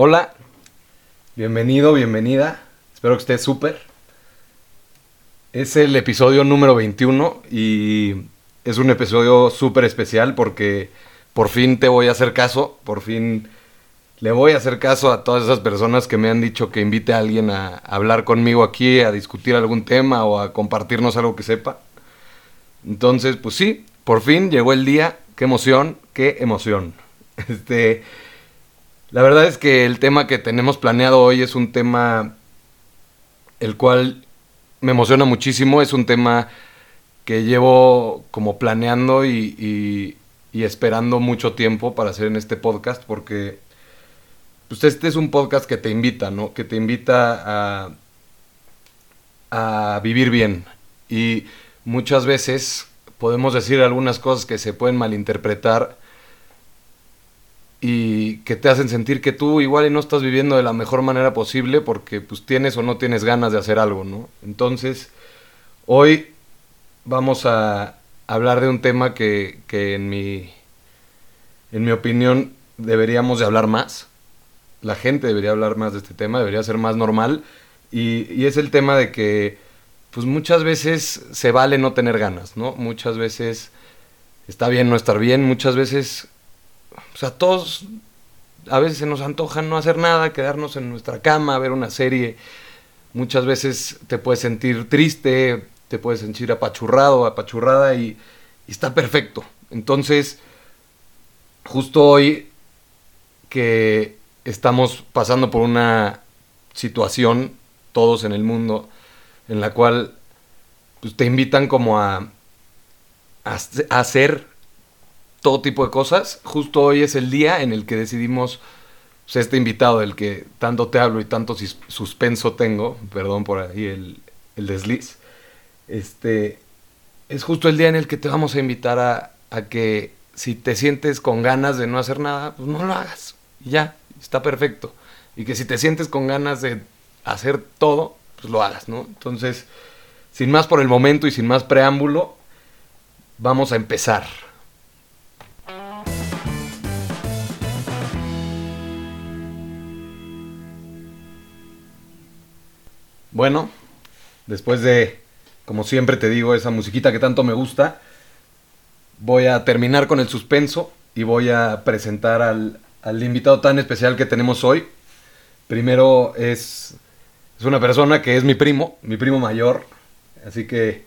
Hola, bienvenido, bienvenida. Espero que estés súper. Es el episodio número 21 y es un episodio súper especial porque por fin te voy a hacer caso, por fin le voy a hacer caso a todas esas personas que me han dicho que invite a alguien a hablar conmigo aquí, a discutir algún tema o a compartirnos algo que sepa. Entonces, pues sí, por fin llegó el día. Qué emoción, qué emoción. Este, la verdad es que el tema que tenemos planeado hoy es un tema el cual me emociona muchísimo, es un tema que llevo como planeando y, y, esperando mucho tiempo para hacer en este podcast porque pues este es un podcast que te invita, ¿no? Que te invita a, a vivir bien y muchas veces podemos decir algunas cosas que se pueden malinterpretar y que te hacen sentir que tú igual y no estás viviendo de la mejor manera posible porque pues tienes o no tienes ganas de hacer algo, ¿no? Entonces, hoy vamos a hablar de un tema que, que en mi en mi opinión deberíamos de hablar más. La gente debería hablar más de este tema, debería ser más normal. Y, y es el tema de que, pues muchas veces se vale no tener ganas, ¿no? Muchas veces está bien no estar bien, muchas veces o sea, todos a veces se nos antoja no hacer nada, quedarnos en nuestra cama, ver una serie. Muchas veces te puedes sentir triste, te puedes sentir apachurrado, apachurrada y, está perfecto. Entonces, justo hoy que estamos pasando por una situación, todos en el mundo, en la cual pues, te invitan como a, a, a hacer todo tipo de cosas. Justo hoy es el día en el que decidimos, pues, este invitado del que tanto te hablo y tanto suspenso tengo, perdón por ahí el, el desliz, este, es justo el día en el que te vamos a invitar a, a, que si te sientes con ganas de no hacer nada, pues no lo hagas. Y ya, está perfecto. Y que si te sientes con ganas de hacer todo, pues lo hagas, ¿no? Entonces, sin más por el momento y sin más preámbulo, vamos a empezar. Bueno, después de, como siempre te digo, esa musiquita que tanto me gusta, voy a terminar con el suspenso y voy a presentar al, al invitado tan especial que tenemos hoy. Primero es, es, una persona que es mi primo, mi primo mayor, así que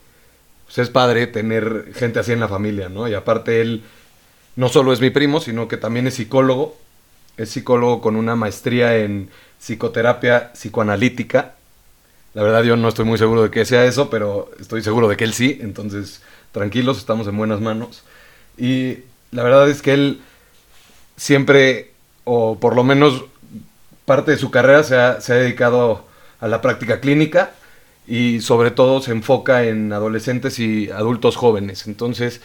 pues es padre tener gente así en la familia, ¿no? Y aparte él no solo es mi primo, sino que también es psicólogo, es psicólogo con una maestría en psicoterapia psicoanalítica la verdad yo no estoy muy seguro de que sea eso, pero estoy seguro de que él sí, entonces tranquilos, estamos en buenas manos. Y la verdad es que él siempre, o por lo menos parte de su carrera, se ha, se ha dedicado a la práctica clínica y sobre todo se enfoca en adolescentes y adultos jóvenes. Entonces,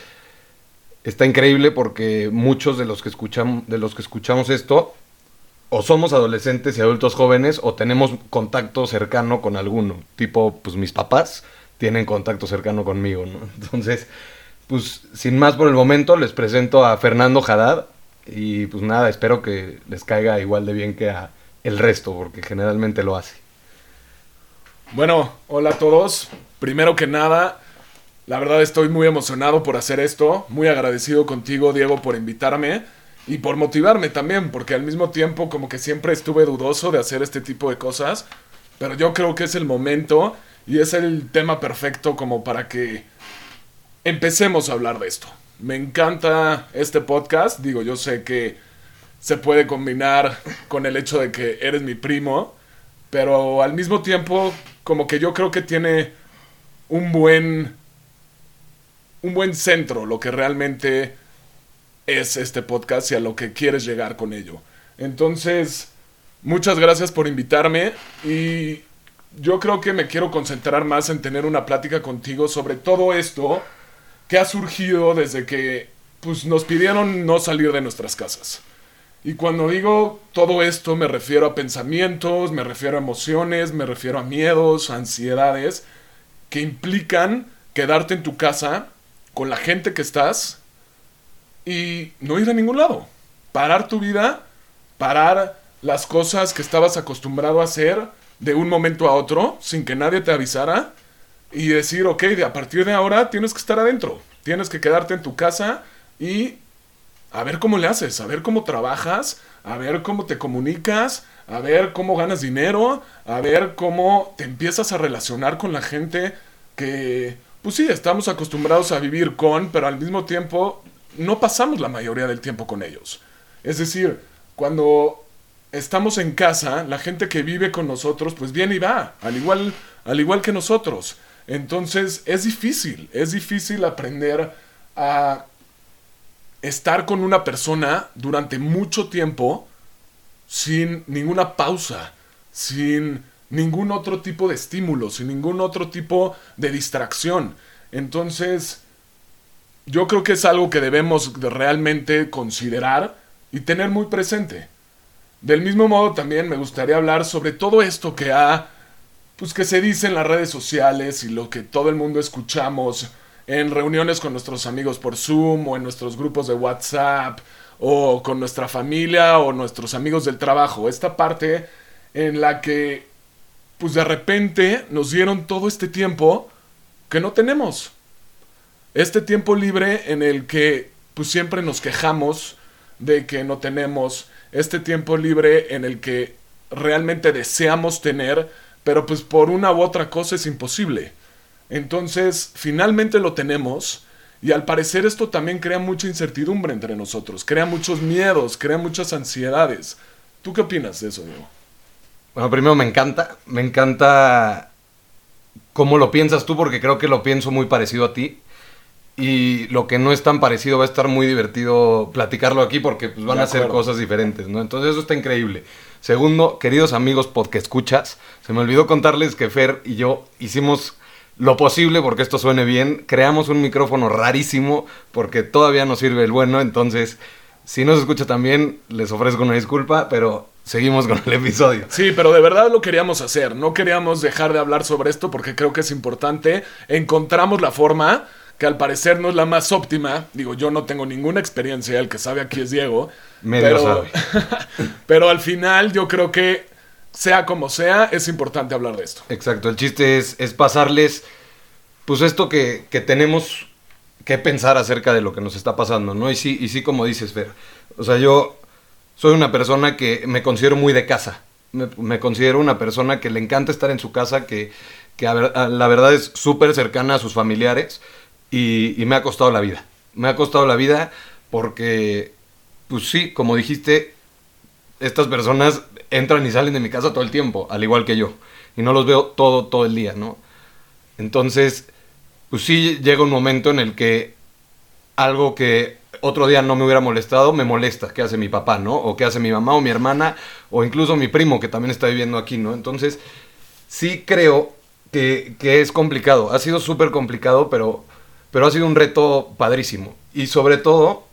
está increíble porque muchos de los que escuchamos, de los que escuchamos esto o somos adolescentes y adultos jóvenes o tenemos contacto cercano con alguno. Tipo, pues mis papás tienen contacto cercano conmigo. Entonces, pues sin más por el momento, les presento a Fernando Haddad y pues nada, espero que les caiga igual de bien que a el resto, porque generalmente lo hace. Bueno, hola a todos. Primero que nada, la verdad estoy muy emocionado por hacer esto, muy agradecido contigo, Diego, por invitarme y por motivarme también, porque al mismo tiempo como que siempre estuve dudoso de hacer este tipo de cosas, pero yo creo que es el momento y es el tema perfecto como para que empecemos a hablar de esto. Me encanta este podcast, digo, yo sé que se puede combinar con el hecho de que eres mi primo, pero al mismo tiempo como que yo creo que tiene un buen un buen centro, lo que realmente es este podcast y a lo que quieres llegar con ello. Entonces, muchas gracias por invitarme y yo creo que me quiero concentrar más en tener una plática contigo sobre todo esto que ha surgido desde que pues, nos pidieron no salir de nuestras casas. Y cuando digo todo esto me refiero a pensamientos, me refiero a emociones, me refiero a miedos, ansiedades que implican quedarte en tu casa con la gente que estás y no ir a ningún lado. Parar tu vida, parar las cosas que estabas acostumbrado a hacer de un momento a otro, sin que nadie te avisara, y decir, ok, de a partir de ahora tienes que estar adentro, tienes que quedarte en tu casa y a ver cómo le haces, a ver cómo trabajas, a ver cómo te comunicas, a ver cómo ganas dinero, a ver cómo te empiezas a relacionar con la gente que, pues sí, estamos acostumbrados a vivir con, pero al mismo tiempo no pasamos la mayoría del tiempo con ellos. Es decir, cuando estamos en casa, la gente que vive con nosotros, pues viene y va, al igual, al igual que nosotros. Entonces es difícil, es difícil aprender a estar con una persona durante mucho tiempo sin ninguna pausa, sin ningún otro tipo de estímulo, sin ningún otro tipo de distracción. Entonces, yo creo que es algo que debemos realmente considerar y tener muy presente. Del mismo modo también me gustaría hablar sobre todo esto que ha pues que se dice en las redes sociales y lo que todo el mundo escuchamos en reuniones con nuestros amigos por Zoom o en nuestros grupos de WhatsApp o con nuestra familia o nuestros amigos del trabajo. Esta parte en la que pues de repente nos dieron todo este tiempo que no tenemos. Este tiempo libre en el que pues siempre nos quejamos de que no tenemos. Este tiempo libre en el que realmente deseamos tener, pero pues por una u otra cosa es imposible. Entonces, finalmente lo tenemos y al parecer esto también crea mucha incertidumbre entre nosotros, crea muchos miedos, crea muchas ansiedades. ¿Tú qué opinas de eso, Diego? Bueno, primero me encanta, me encanta cómo lo piensas tú porque creo que lo pienso muy parecido a ti. Y lo que no es tan parecido va a estar muy divertido platicarlo aquí porque pues, van a ser cosas diferentes, ¿no? Entonces eso está increíble. Segundo, queridos amigos porque escuchas, se me olvidó contarles que Fer y yo hicimos lo posible porque esto suene bien. Creamos un micrófono rarísimo porque todavía no sirve el bueno. Entonces, si no se escucha tan bien, les ofrezco una disculpa, pero seguimos con el episodio. Sí, pero de verdad lo queríamos hacer. No queríamos dejar de hablar sobre esto porque creo que es importante. Encontramos la forma que al parecer no es la más óptima. Digo, yo no tengo ninguna experiencia, el que sabe aquí es Diego. Medio pero, pero al final yo creo que, sea como sea, es importante hablar de esto. Exacto, el chiste es, es pasarles, pues esto que, que, tenemos que pensar acerca de lo que nos está pasando, ¿no? Y sí, y sí como dices, Fer. O sea, yo soy una persona que me considero muy de casa. Me, considero una persona que le encanta estar en su casa, que, que la verdad es súper cercana a sus familiares y, y me ha costado la vida. Me ha costado la vida porque pues sí, como dijiste, estas personas entran y salen de mi casa todo el tiempo, al igual que yo. Y no los veo todo, todo el día, ¿no? Entonces, pues sí llega un momento en el que algo que otro día no me hubiera molestado, me molesta. ¿Qué hace mi papá, no? O qué hace mi mamá o mi hermana, o incluso mi primo que también está viviendo aquí, ¿no? Entonces, sí creo que, que es complicado. Ha sido súper complicado, pero, pero ha sido un reto padrísimo. Y sobre todo,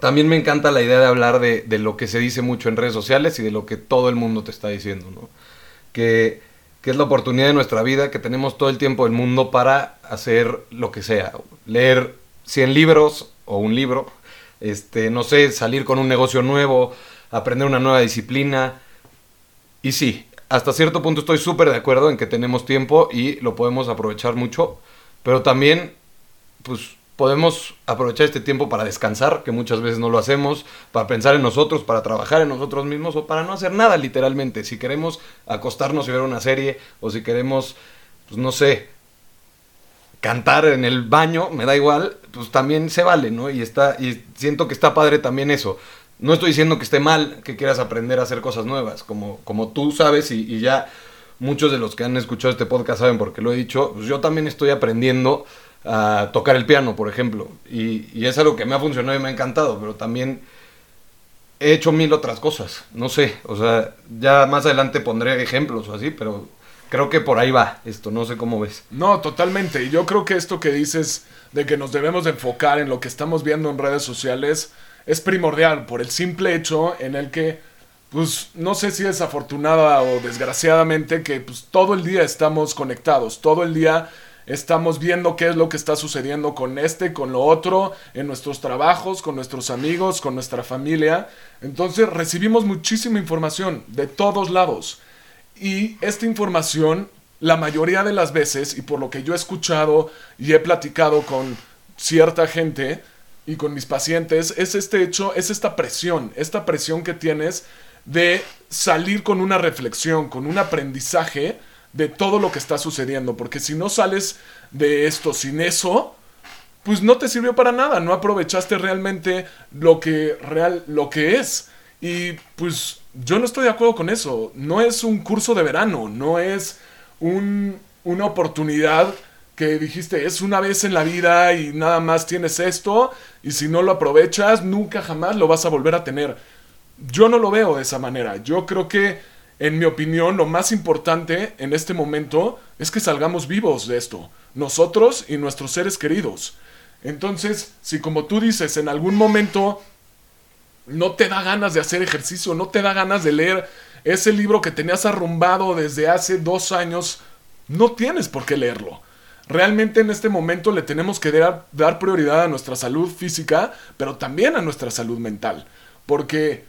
también me encanta la idea de hablar de, lo que se dice mucho en redes sociales y de lo que todo el mundo te está diciendo, ¿no? Que, es la oportunidad de nuestra vida, que tenemos todo el tiempo del mundo para hacer lo que sea. Leer 100 libros o un libro, este, no sé, salir con un negocio nuevo, aprender una nueva disciplina. Y sí, hasta cierto punto estoy súper de acuerdo en que tenemos tiempo y lo podemos aprovechar mucho, pero también, pues podemos aprovechar este tiempo para descansar, que muchas veces no lo hacemos, para pensar en nosotros, para trabajar en nosotros mismos o para no hacer nada literalmente. Si queremos acostarnos y ver una serie o si queremos, pues no sé, cantar en el baño, me da igual, pues también se vale, ¿no? Y está y siento que está padre también eso. No estoy diciendo que esté mal que quieras aprender a hacer cosas nuevas, como, como tú sabes y, y ya muchos de los que han escuchado este podcast saben porque lo he dicho, pues yo también estoy aprendiendo a tocar el piano, por ejemplo. Y, es algo que me ha funcionado y me ha encantado, pero también he hecho mil otras cosas. No sé, o sea, ya más adelante pondré ejemplos o así, pero creo que por ahí va esto, no sé cómo ves. No, totalmente. Y yo creo que esto que dices de que nos debemos enfocar en lo que estamos viendo en redes sociales es primordial por el simple hecho en el que, pues, no sé si desafortunada o desgraciadamente, que pues todo el día estamos conectados, todo el día estamos viendo qué es lo que está sucediendo con este, con lo otro, en nuestros trabajos, con nuestros amigos, con nuestra familia. Entonces recibimos muchísima información de todos lados. Y esta información, la mayoría de las veces, y por lo que yo he escuchado y he platicado con cierta gente y con mis pacientes, es este hecho, es esta presión, esta presión que tienes de salir con una reflexión, con un aprendizaje de todo lo que está sucediendo, porque si no sales de esto sin eso, pues no te sirvió para nada, no aprovechaste realmente lo que real lo que es. Y pues yo no estoy de acuerdo con eso, no es un curso de verano, no es un, una oportunidad que dijiste es una vez en la vida y nada más tienes esto y si no lo aprovechas nunca jamás lo vas a volver a tener. Yo no lo veo de esa manera. Yo creo que, en mi opinión, lo más importante en este momento es que salgamos vivos de esto, nosotros y nuestros seres queridos. Entonces, si como tú dices, en algún momento no te da ganas de hacer ejercicio, no te da ganas de leer ese libro que tenías arrumbado desde hace dos años, no tienes por qué leerlo. Realmente en este momento le tenemos que dar, prioridad a nuestra salud física, pero también a nuestra salud mental. Porque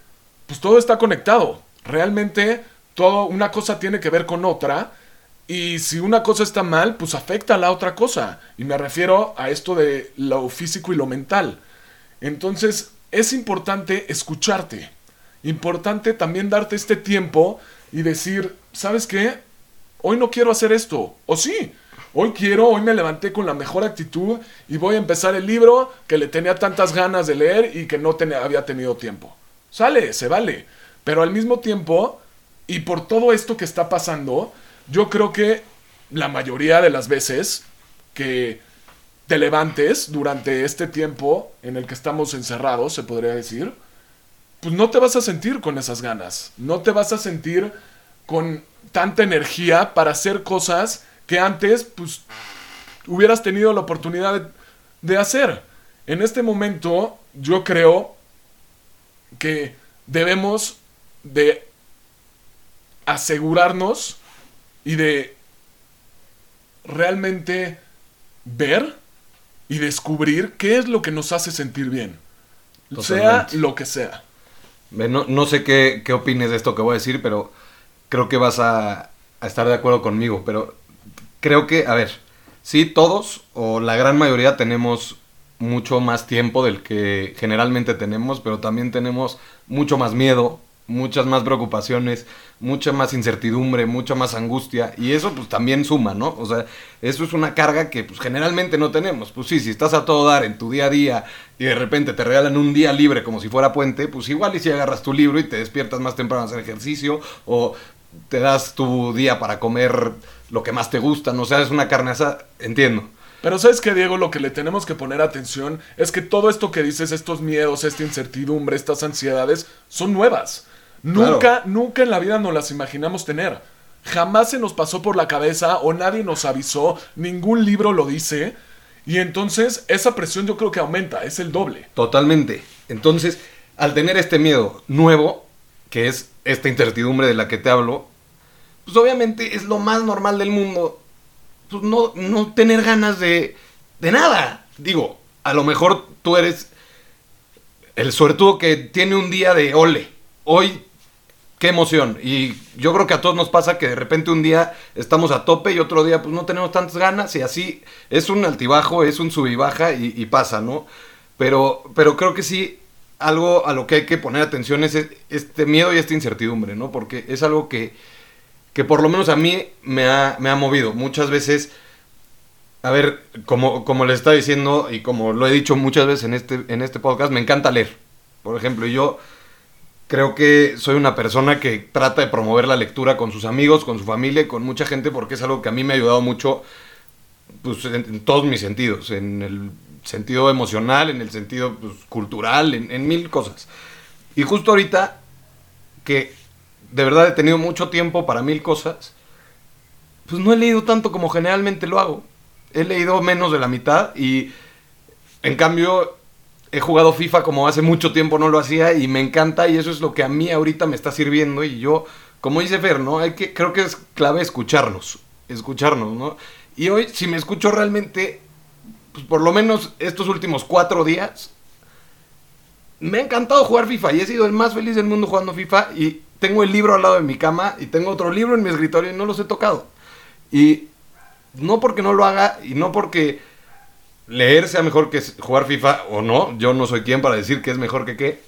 pues todo está conectado. Realmente todo, una cosa tiene que ver con otra. Y si una cosa está mal, pues afecta a la otra cosa. Y me refiero a esto de lo físico y lo mental. Entonces, es importante escucharte. Importante también darte este tiempo y decir, ¿sabes qué? Hoy no quiero hacer esto. O sí, hoy quiero, hoy me levanté con la mejor actitud y voy a empezar el libro que le tenía tantas ganas de leer y que no había tenido tiempo. Sale, se vale. Pero al mismo tiempo, y por todo esto que está pasando, yo creo que la mayoría de las veces que te levantes durante este tiempo en el que estamos encerrados, se podría decir, pues no te vas a sentir con esas ganas, no te vas a sentir con tanta energía para hacer cosas que antes, pues, hubieras tenido la oportunidad de, de hacer. En este momento, yo creo que debemos de asegurarnos y de realmente ver y descubrir qué es lo que nos hace sentir bien. Sea lo que sea. No, no sé qué, qué, opines de esto que voy a decir, pero creo que vas a, a estar de acuerdo conmigo. Pero creo que, a ver, sí, todos o la gran mayoría tenemos mucho más tiempo del que generalmente tenemos, pero también tenemos mucho más miedo, muchas más preocupaciones, mucha más incertidumbre, mucha más angustia y eso pues también suma, ¿no? O sea, eso es una carga que pues generalmente no tenemos. Pues sí, si estás a todo dar en tu día a día y de repente te regalan un día libre como si fuera puente, pues igual y si agarras tu libro y te despiertas más temprano a hacer ejercicio o te das tu día para comer lo que más te gusta, no o sea, es una carne asada, entiendo. Pero sabes que, Diego, lo que le tenemos que poner atención es que todo esto que dices, estos miedos, esta incertidumbre, estas ansiedades, son nuevas. Nunca, nunca en la vida nos las imaginamos tener. Jamás se nos pasó por la cabeza o nadie nos avisó, ningún libro lo dice. Y entonces esa presión yo creo que aumenta, es el doble. Totalmente. Entonces, al tener este miedo nuevo, que es esta incertidumbre de la que te hablo, pues obviamente es lo más normal del mundo pues, no, no tener ganas de, de nada. Digo, a lo mejor tú eres el suertudo que tiene un día de ole. Hoy, qué emoción. Y yo creo que a todos nos pasa que de repente un día estamos a tope y otro día pues no tenemos tantas ganas y así es un altibajo, es un sub y pasa, ¿no? Pero, pero creo que sí, algo a lo que hay que poner atención es este miedo y esta incertidumbre, ¿no? Porque es algo que que por lo menos a mí me ha, me ha movido. Muchas veces, a ver, como, como le está diciendo y como lo he dicho muchas veces en este, en este podcast, me encanta leer. Por ejemplo, yo creo que soy una persona que trata de promover la lectura con sus amigos, con su familia, con mucha gente, porque es algo que a mí me ha ayudado mucho pues, en, todos mis sentidos, en el sentido emocional, en el sentido pues, cultural, en, en mil cosas. Y justo ahorita que de verdad he tenido mucho tiempo para mil cosas, pues no he leído tanto como generalmente lo hago. He leído menos de la mitad y en cambio he jugado FIFA como hace mucho tiempo no lo hacía y me encanta y eso es lo que a mí ahorita me está sirviendo y yo, como dice Fer, ¿no? Hay que, creo que es clave escucharnos, escucharnos, ¿no? Y hoy, si me escucho realmente, pues por lo menos estos últimos cuatro días, me ha encantado jugar FIFA y he sido el más feliz del mundo jugando FIFA y tengo el libro al lado de mi cama y tengo otro libro en mi escritorio y no los he tocado. Y no porque no lo haga y no porque leer sea mejor que jugar FIFA o no, yo no soy quien para decir que es mejor que qué,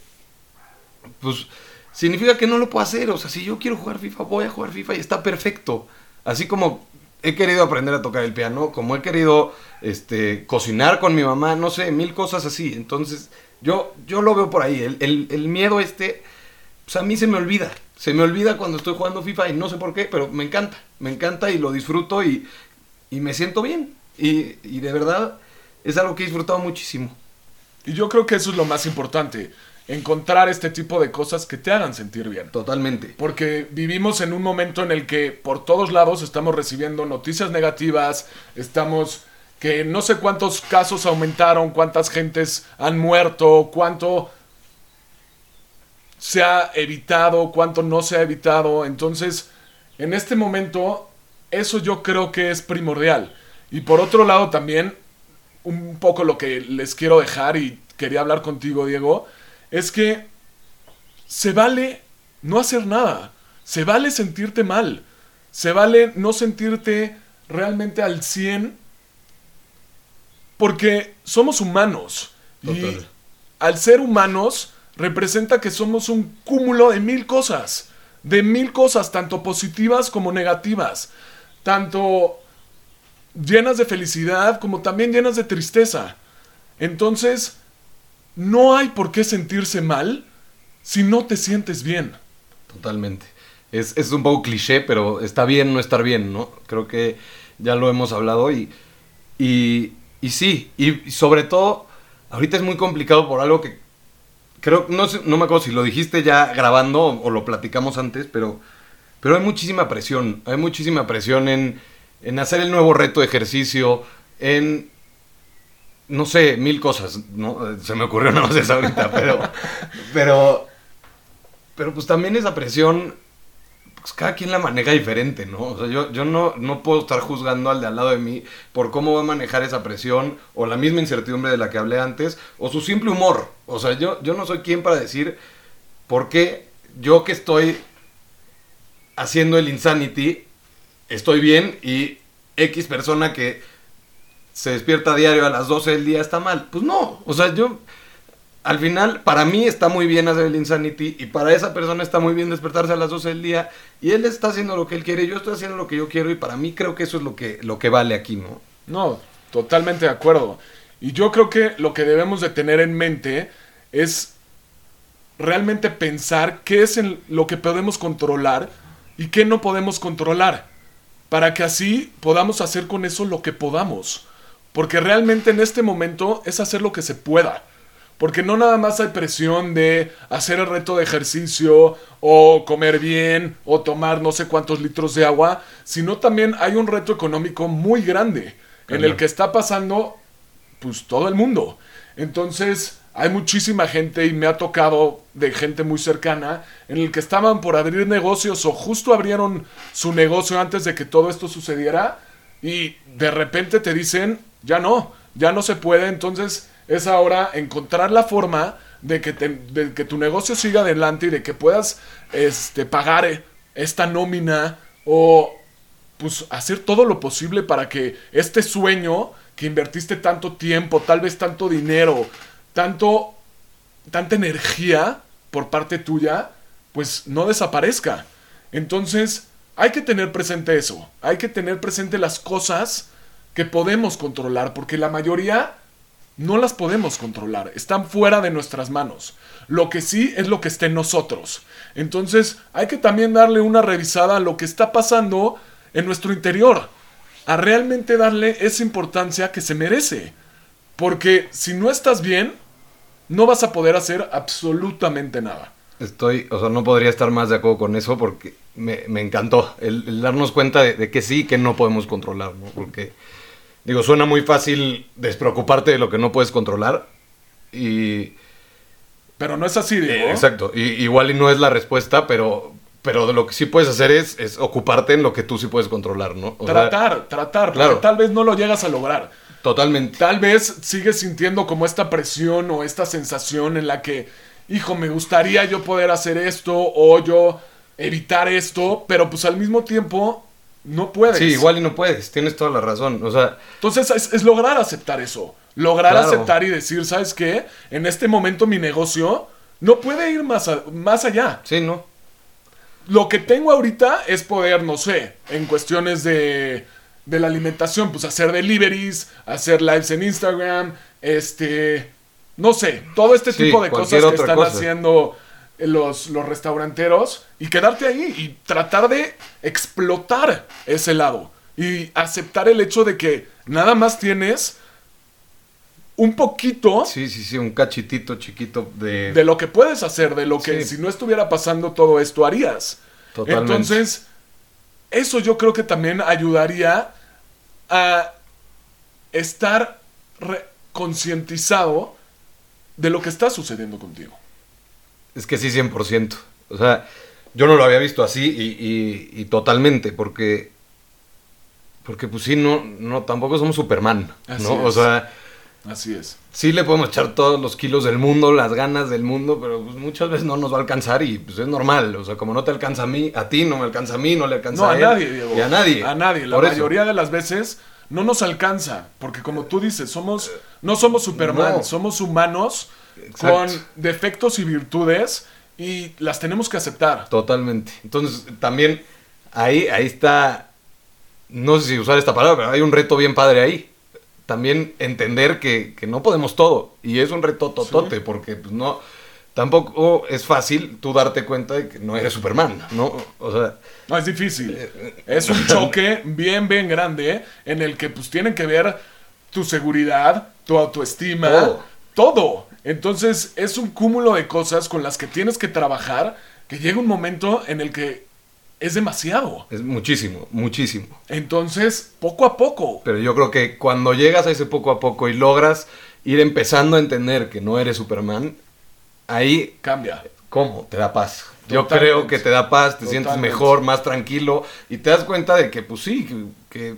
pues significa que no lo puedo hacer. O sea, si yo quiero jugar FIFA, voy a jugar FIFA y está perfecto. Así como he querido aprender a tocar el piano, como he querido este, cocinar con mi mamá, no sé, mil cosas así. Entonces, yo, yo lo veo por ahí. El, el, miedo este, pues a mí se me olvida. Se me olvida cuando estoy jugando FIFA y no sé por qué, pero me encanta. Me encanta y lo disfruto y, y me siento bien. Y, y de verdad es algo que he disfrutado muchísimo. Y yo creo que eso es lo más importante encontrar este tipo de cosas que te hagan sentir bien. Totalmente. Porque vivimos en un momento en el que por todos lados estamos recibiendo noticias negativas, estamos que no sé cuántos casos aumentaron, cuántas gentes han muerto, cuánto se ha evitado, cuánto no se ha evitado. Entonces, en este momento, eso yo creo que es primordial. Y por otro lado también, un poco lo que les quiero dejar y quería hablar contigo, Diego, es que se vale no hacer nada, se vale sentirte mal, se vale no sentirte realmente al 100 porque somos humanos y al ser humanos representa que somos un cúmulo de mil cosas, de mil cosas, tanto positivas como negativas, tanto llenas de felicidad como también llenas de tristeza. Entonces, no hay por qué sentirse mal si no te sientes bien. Totalmente. Es, un poco cliché, pero está bien no estar bien, ¿no? Creo que ya lo hemos hablado y, y, y sí, y, sobre todo, ahorita es muy complicado por algo que creo, no, no me acuerdo si lo dijiste ya grabando o, lo platicamos antes, pero, pero hay muchísima presión, hay muchísima presión en, en hacer el nuevo reto de ejercicio, en no sé, mil cosas, ¿no? Se me ocurrió nada más eso ahorita, pero, pero, pero pues también esa presión, pues cada quien la maneja diferente, ¿no? O sea, yo, yo no, no puedo estar juzgando al de al lado de mí por cómo va a manejar esa presión, o la misma incertidumbre de la que hablé antes, o su simple humor. O sea, yo, yo no soy quien para decir por qué yo que estoy haciendo el Insanity, estoy bien y X persona que se despierta a diario a las 12 del día está mal. Pues no, o sea, yo al final para mí está muy bien hacer el Insanity y para esa persona está muy bien despertarse a las 12 del día y él está haciendo lo que él quiere, yo estoy haciendo lo que yo quiero y para mí creo que eso es lo que, lo que vale aquí, ¿no? No, totalmente de acuerdo. Y yo creo que lo que debemos de tener en mente es realmente pensar qué es lo que podemos controlar y qué no podemos controlar, para que así podamos hacer con eso lo que podamos. Porque realmente en este momento es hacer lo que se pueda. Porque no nada más hay presión de hacer el reto de ejercicio o comer bien o tomar no sé cuántos litros de agua, sino también hay un reto económico muy grande en el que está pasando pues todo el mundo. Entonces hay muchísima gente y me ha tocado de gente muy cercana en el que estaban por abrir negocios o justo abrieron su negocio antes de que todo esto sucediera y de repente te dicen ya no, ya no se puede, entonces es ahora encontrar la forma de que, que tu negocio siga adelante y de que puedas este, pagar esta nómina o pues hacer todo lo posible para que este sueño que invertiste tanto tiempo, tal vez tanto dinero, tanto tanta energía por parte tuya, pues no desaparezca. Entonces, hay que tener presente eso, hay que tener presente las cosas que podemos controlar, porque la mayoría no las podemos controlar, están fuera de nuestras manos. Lo que sí es lo que está en nosotros. Entonces hay que también darle una revisada a lo que está pasando en nuestro interior, a realmente darle esa importancia que se merece. Porque si no estás bien, no vas a poder hacer absolutamente nada. Estoy, o sea, no podría estar más de acuerdo con eso porque me, encantó el, darnos cuenta de, de, que sí y que no podemos controlar, ¿no? Porque Digo, suena muy fácil despreocuparte de lo que no puedes controlar. Y. Pero no es así, digo. exacto. Y, igual y no es la respuesta, pero, pero de lo que sí puedes hacer es, es ocuparte en lo que tú sí puedes controlar, ¿no? O sea, tratar, tratar, claro. tal vez no lo llegas a lograr. Totalmente. Tal vez sigues sintiendo como esta presión o esta sensación en la que, hijo, me gustaría yo poder hacer esto o yo evitar esto, pero pues al mismo tiempo no puedes. Sí, igual y no puedes, tienes toda la razón. O sea, Entonces es, es lograr aceptar eso. Lograr Claro. aceptar y decir, ¿sabes qué? En este momento mi negocio no puede ir más, a- más allá. sí, ¿no? Lo que tengo ahorita es poder, no sé, en cuestiones de, de la alimentación, pues hacer deliveries, hacer lives en Instagram, este, no sé, todo este Sí, tipo de cosas que están cosa. haciendo los, los restauranteros y quedarte ahí y tratar de explotar ese lado y aceptar el hecho de que nada más tienes un poquito Sí, sí, sí, un cachitito chiquito de... de lo que puedes hacer, de lo que Sí. si no estuviera pasando todo esto harías. Totalmente. Entonces, eso yo creo que también ayudaría a estar concientizado de lo que está sucediendo contigo. Es que sí, 100%. O sea, yo no lo había visto así y, y- y totalmente, porque... Porque pues sí, no, no, tampoco somos Superman, Así ¿no? O es. sea, Así es. sí le podemos echar todos los kilos del mundo, las ganas del mundo, pero pues, muchas veces no nos va a alcanzar y pues es normal. O sea, como no te alcanza a mí, a ti no me alcanza a mí, no le alcanza No, a él, nadie, Diego. Y a nadie. A nadie. La Por eso. mayoría de las veces no nos alcanza. Porque como tú dices, somos, no somos Superman, No. somos humanos Exacto. con defectos y virtudes y las tenemos que aceptar. Totalmente. Entonces, también ahí, ahí está, no sé si usar esta palabra, pero hay un reto bien padre ahí. También entender que, que no podemos todo. Y es un reto totote, porque pues, no, tampoco es fácil tú darte cuenta de que no eres Superman, ¿no? O sea, No, es difícil. Es un choque bien, bien grande en el que pues tienen que ver tu seguridad, tu autoestima, Todo. todo. Entonces es un cúmulo de cosas con las que tienes que trabajar que llega un momento en el que es demasiado. es muchísimo, muchísimo. Entonces, poco a poco. Pero yo creo que cuando llegas a ese poco a poco y logras ir empezando a entender que no eres Superman, ahí Cambia. ¿Cómo? Te da paz. Yo creo que te da paz, te sientes mejor, más tranquilo y te das cuenta de que, pues sí, que, que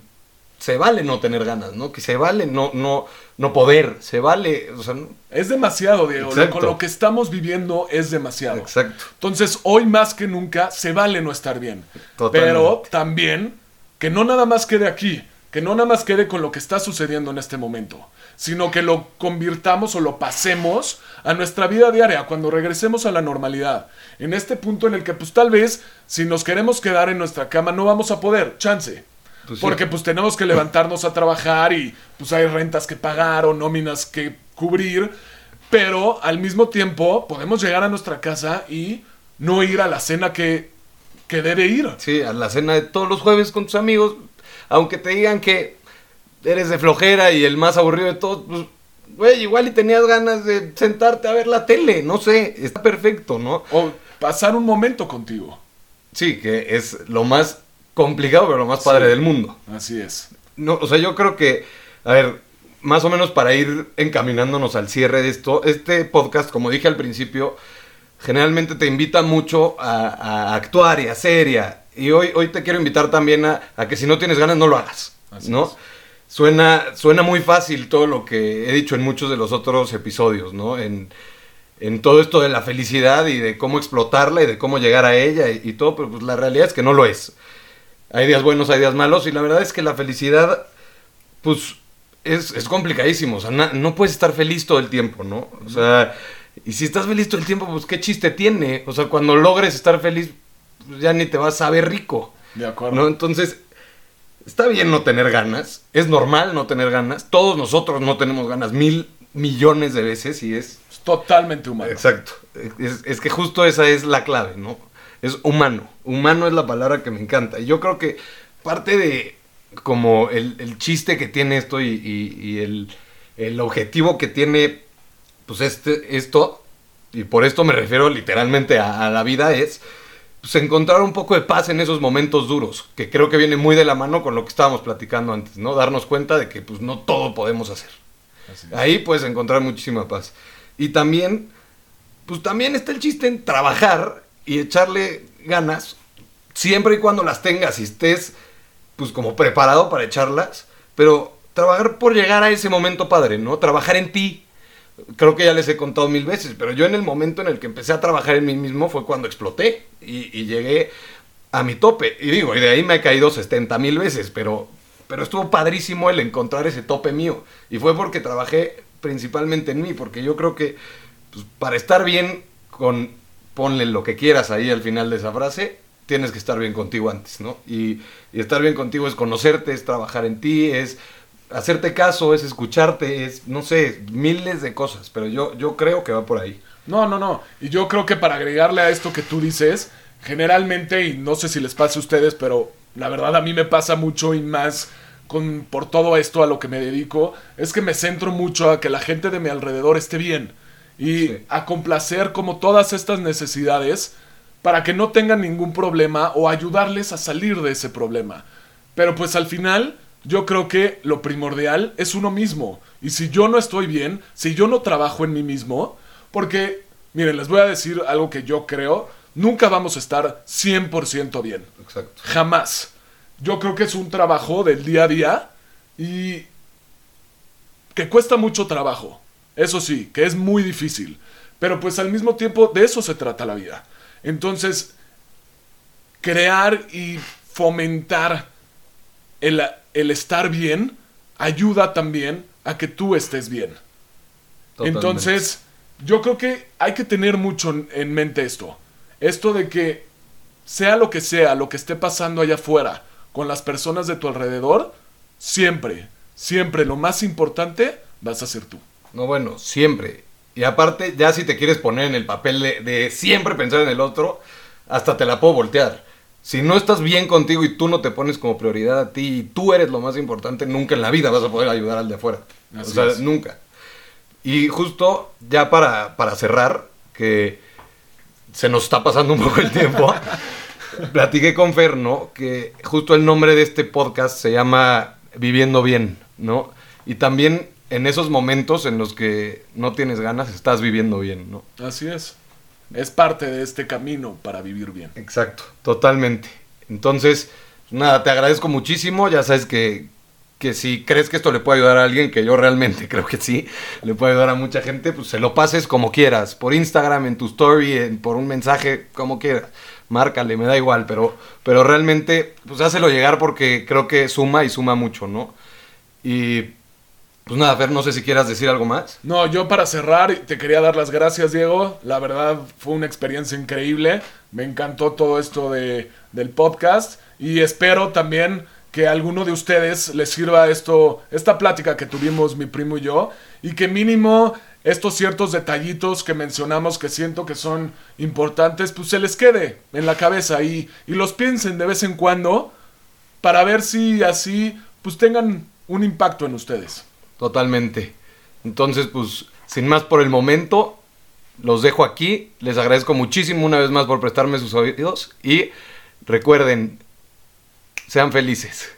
se vale no tener ganas, ¿no? Que se vale no, no, no poder, se vale, o sea, no- Es demasiado, Diego. Lo- Exacto. Con lo que estamos viviendo es demasiado. exacto. Entonces, hoy más que nunca se vale no estar bien. Totalmente. Pero también que no nada más quede aquí, que no nada más quede con lo que está sucediendo en este momento, sino que lo convirtamos o lo pasemos a nuestra vida diaria cuando regresemos a la normalidad. En este punto en el que pues tal vez si nos queremos quedar en nuestra cama no vamos a poder, chance. Pues sí. Porque pues tenemos que levantarnos a trabajar y pues hay rentas que pagar o nóminas que cubrir, pero al mismo tiempo podemos llegar a nuestra casa y no ir a la cena que, que debe ir. Sí, a la cena de todos los jueves con tus amigos, aunque te digan que eres de flojera y el más aburrido de todos, pues, güey, igual y tenías ganas de sentarte a ver la tele, no sé, está perfecto, ¿no? O pasar un momento contigo. Sí, que es lo más complicado, pero lo más padre Sí. del mundo. Así es. No, o sea, yo creo que, a ver, más o menos para ir encaminándonos al cierre de esto, este podcast, como dije al principio, generalmente te invita mucho a, a actuar y a hacer y, a- y hoy, hoy te quiero invitar también a, a que si no tienes ganas no lo hagas, Así ¿no? es. Suena, suena muy fácil todo lo que he dicho en muchos de los otros episodios, ¿no? En, en todo esto de la felicidad y de cómo explotarla y de cómo llegar a ella y, y todo, pero pues la realidad es que no lo es. Hay días buenos, hay días malos y la verdad es que la felicidad, pues, es, es complicadísimo. O sea, na- no puedes estar feliz todo el tiempo, ¿no? O sea, y si estás feliz todo el tiempo, pues, ¿qué chiste tiene? O sea, cuando logres estar feliz, pues, ya ni te vas a ver rico, De acuerdo. ¿no? Entonces, está bien no tener ganas, es normal no tener ganas. Todos nosotros no tenemos ganas mil millones de veces y es Es totalmente humano. Exacto. Es, es que justo esa es la clave, ¿no? Es humano. Humano es la palabra que me encanta. Y yo creo que parte de como el, el chiste que tiene esto y, y- y el, el objetivo que tiene pues este, esto, y por esto me refiero literalmente a, a la vida, es pues, encontrar un poco de paz en esos momentos duros, que creo que viene muy de la mano con lo que estábamos platicando antes, ¿no? Darnos cuenta de que pues no todo podemos hacer. Ahí puedes encontrar muchísima paz. Y también, pues también está el chiste en trabajar y echarle ganas, siempre y cuando las tengas y estés pues como preparado para echarlas, pero trabajar por llegar a ese momento padre, ¿no? Trabajar en ti. Creo que ya les he contado mil veces, pero yo en el momento en el que empecé a trabajar en mí mismo fue cuando exploté y, y llegué a mi tope. Y digo, y de ahí me he caído 70 mil veces, pero, pero estuvo padrísimo el encontrar ese tope mío. Y fue porque trabajé principalmente en mí, porque yo creo que pues, para estar bien con, ponle lo que quieras ahí al final de esa frase, tienes que estar bien contigo antes, ¿no? Y, estar bien contigo es conocerte, es trabajar en ti, es hacerte caso, es escucharte, es, no sé, miles de cosas, pero yo, yo creo que va por ahí. No, no, no. Y yo creo que para agregarle a esto que tú dices, generalmente, y no sé si les pasa a ustedes, pero la verdad a mí me pasa mucho y más con, por todo esto a lo que me dedico, es que me centro mucho a que la gente de mi alrededor esté bien y Sí. a complacer como todas estas necesidades para que no tengan ningún problema o ayudarles a salir de ese problema. Pero pues al final yo creo que lo primordial es uno mismo. Y si yo no estoy bien, si yo no trabajo en mí mismo, porque, miren, les voy a decir algo que yo creo, nunca vamos a estar 100% bien. Exacto. Jamás. Yo creo que es un trabajo del día a día y que cuesta mucho trabajo. Eso sí, que es muy difícil. Pero pues al mismo tiempo de eso se trata la vida. Entonces, crear y fomentar el, el estar bien ayuda también a que tú estés bien. Totalmente. Entonces, yo creo que hay que tener mucho en- en mente esto. Esto de que sea lo que sea, lo que esté pasando allá afuera, con las personas de tu alrededor, siempre, siempre lo más importante vas a ser tú. No, bueno, siempre. Y aparte, ya si te quieres poner en el papel de, de siempre pensar en el otro, hasta te la puedo voltear. Si no estás bien contigo y tú no te pones como prioridad a ti y tú eres lo más importante, nunca en la vida vas a poder ayudar al de afuera. Así o sea, es. nunca. Y justo ya para, para cerrar, que se nos está pasando un poco el tiempo, platiqué con Fer, ¿no? Que justo el nombre de este podcast se llama Viviendo Bien, ¿no? Y también en esos momentos en los que no tienes ganas, estás viviendo bien, ¿no? Así es. Es parte de este camino para vivir bien. Exacto, totalmente. Entonces, nada, te agradezco muchísimo. Ya sabes que, que si crees que esto le puede ayudar a alguien, que yo realmente creo que sí, le puede ayudar a mucha gente, pues se lo pases como quieras. Por Instagram, en tu story, en- por un mensaje, como quieras. Márcale, me da igual, pero, pero realmente, pues hácelo llegar porque creo que suma y suma mucho, ¿no? Y pues nada, Fer, no sé si quieras decir algo más. No, yo para cerrar te quería dar las gracias, Diego. La verdad fue una experiencia increíble. Me encantó todo esto de, del podcast y espero también que a alguno de ustedes les sirva esto, esta plática que tuvimos mi primo y yo y que mínimo estos ciertos detallitos que mencionamos que siento que son importantes, pues se les quede en la cabeza y, y los piensen de vez en cuando para ver si así pues tengan un impacto en ustedes. Totalmente. Entonces, pues, sin más por el momento, los dejo aquí. Les agradezco muchísimo una vez más por prestarme sus oídos y recuerden, sean felices.